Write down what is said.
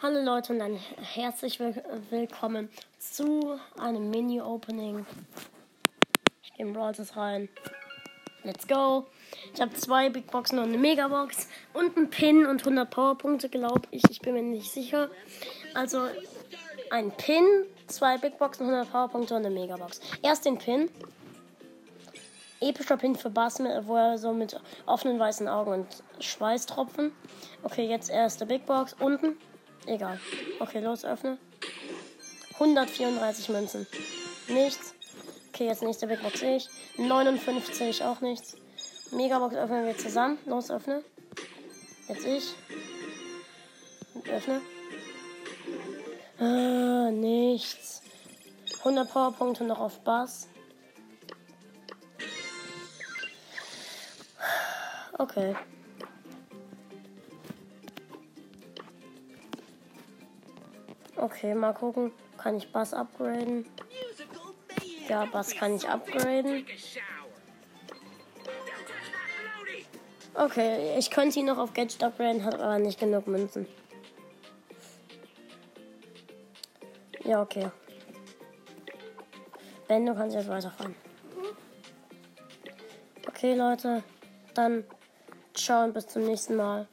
Hallo Leute und ein herzlich will willkommen zu einem Mini-Opening. Ich gehe in Brawlers rein. Let's go. Ich habe zwei Big Boxen und eine Megabox und einen Pin und 100 Powerpunkte, glaube ich. Ich bin mir nicht sicher. Also ein Pin, zwei Big Boxen, 100 Powerpunkte und eine Megabox. Erst den Pin. Epischer Pin für Bass, wo er so mit offenen weißen Augen und Schweißtropfen. Okay, jetzt erste Big Box. Unten. Egal. Okay, los, öffne. 134 Münzen. Nichts. Okay, jetzt nächste Big Box ich. 59 auch nichts. Megabox öffnen wir zusammen. Los, öffne. Jetzt ich. Öffne. Ah, nichts. 100 Powerpunkte noch auf Bass. Okay. Okay, mal gucken. Kann ich Bass upgraden? Ja, Bass kann ich upgraden. Okay, ich könnte ihn noch auf Gadget upgraden, hat aber nicht genug Münzen. Ja, okay. Ben, du kannst jetzt weiterfahren. Okay, Leute. Dann ciao und bis zum nächsten Mal.